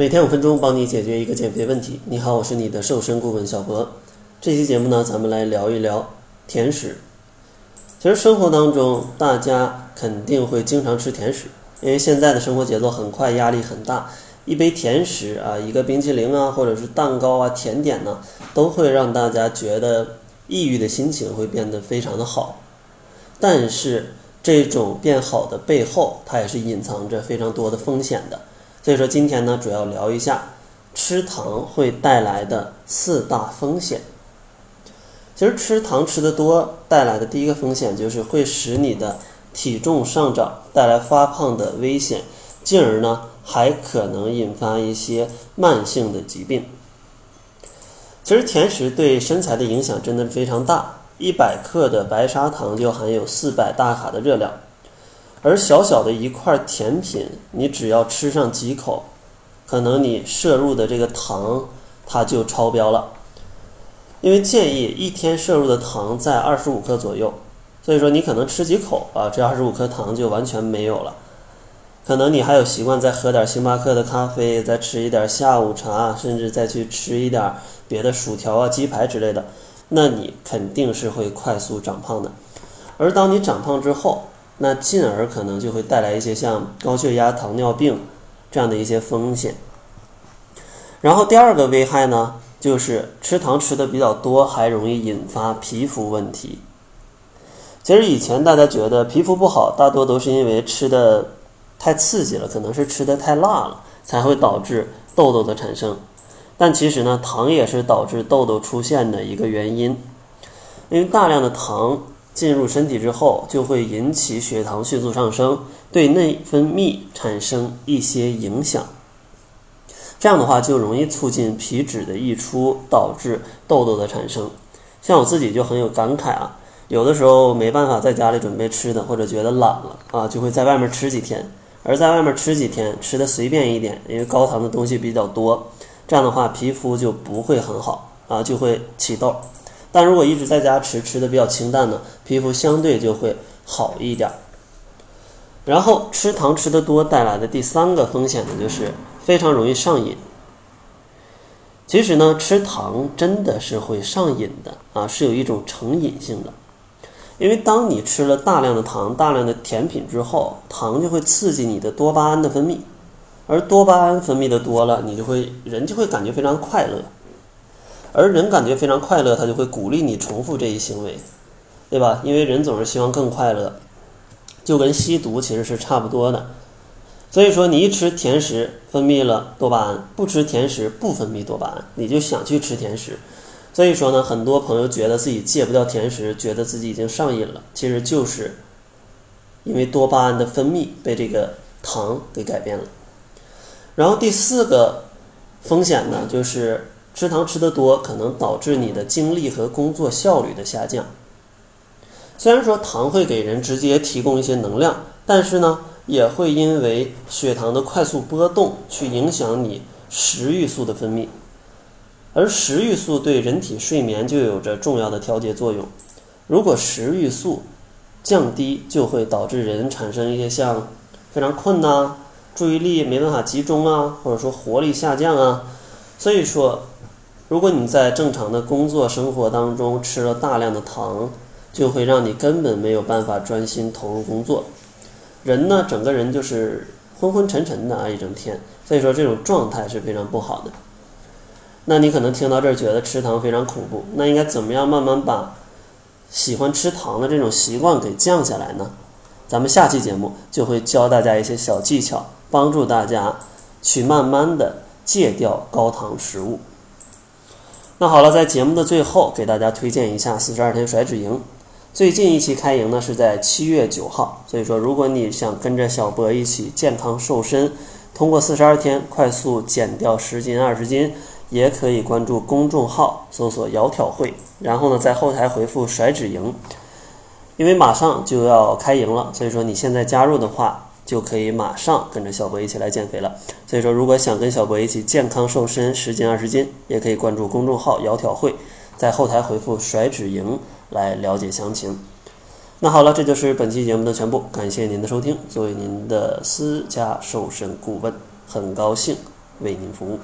每天五分钟，帮你解决一个减肥问题。你好，我是你的瘦身顾问小博。这期节目呢，咱们来聊一聊甜食。其实生活当中，大家肯定会经常吃甜食，因为现在的生活节奏很快，压力很大。一杯甜食啊，一个冰淇淋啊，或者是蛋糕啊，甜点呢，都会让大家觉得抑郁的心情会变得非常的好。但是这种变好的背后，它也是隐藏着非常多的风险的。所以说今天呢，主要聊一下吃糖会带来的四大风险。其实吃糖吃的多带来的第一个风险就是会使你的体重上涨，带来发胖的危险，进而呢还可能引发一些慢性的疾病。其实甜食对身材的影响真的非常大，一百克的白砂糖就含有四百大卡的热量。而小小的一块甜品，你只要吃上几口，可能你摄入的这个糖它就超标了。因为建议一天摄入的糖在二十五克左右，所以说你可能吃几口啊，这二十五克糖就完全没有了。可能你还有习惯再喝点星巴克的咖啡，再吃一点下午茶，甚至再去吃一点别的薯条啊、鸡排之类的，那你肯定是会快速长胖的。而当你长胖之后，那进而可能就会带来一些像高血压、糖尿病这样的一些风险。然后第二个危害呢，就是吃糖吃的比较多，还容易引发皮肤问题。其实以前大家觉得皮肤不好，大多都是因为吃的太刺激了，可能是吃的太辣了，才会导致痘痘的产生。但其实呢，糖也是导致痘痘出现的一个原因，因为大量的糖。进入身体之后，就会引起血糖迅速上升，对内分泌产生一些影响。这样的话，就容易促进皮脂的溢出，导致痘痘的产生。像我自己就很有感慨啊，有的时候没办法在家里准备吃的，或者觉得懒了啊，就会在外面吃几天。而在外面吃几天，吃的随便一点，因为高糖的东西比较多，这样的话皮肤就不会很好啊，就会起痘。但如果一直在家吃，吃的比较清淡呢，皮肤相对就会好一点。然后吃糖吃的多带来的第三个风险呢，就是非常容易上瘾。其实呢，吃糖真的是会上瘾的啊，是有一种成瘾性的。因为当你吃了大量的糖、大量的甜品之后，糖就会刺激你的多巴胺的分泌，而多巴胺分泌的多了，你就会人就会感觉非常快乐。而人感觉非常快乐，他就会鼓励你重复这一行为，对吧？因为人总是希望更快乐，就跟吸毒其实是差不多的。所以说，你一吃甜食分泌了多巴胺，不吃甜食不分泌多巴胺，你就想去吃甜食。所以说呢，很多朋友觉得自己戒不掉甜食，觉得自己已经上瘾了，其实就是因为多巴胺的分泌被这个糖给改变了。然后第四个风险呢，就是。吃糖吃得多，可能导致你的精力和工作效率的下降。虽然说糖会给人直接提供一些能量，但是呢，也会因为血糖的快速波动去影响你食欲素的分泌，而食欲素对人体睡眠就有着重要的调节作用。如果食欲素降低，就会导致人产生一些像非常困呐、注意力没办法集中啊，或者说活力下降啊。所以说。如果你在正常的工作生活当中吃了大量的糖，就会让你根本没有办法专心投入工作，人呢整个人就是昏昏沉沉的啊一整天，所以说这种状态是非常不好的。那你可能听到这儿觉得吃糖非常恐怖，那应该怎么样慢慢把喜欢吃糖的这种习惯给降下来呢？咱们下期节目就会教大家一些小技巧，帮助大家去慢慢的戒掉高糖食物。那好了，在节目的最后，给大家推荐一下四十二天甩脂营。最近一期开营呢是在七月九号，所以说如果你想跟着小博一起健康瘦身，通过四十二天快速减掉十斤二十斤，也可以关注公众号搜索“窈窕会”，然后呢在后台回复“甩脂营”，因为马上就要开营了，所以说你现在加入的话。就可以马上跟着小博一起来减肥了。所以说，如果想跟小博一起健康瘦身十斤二十斤，也可以关注公众号“窈窕会”，在后台回复“甩脂营”来了解详情。那好了，这就是本期节目的全部，感谢您的收听。作为您的私家瘦身顾问，很高兴为您服务。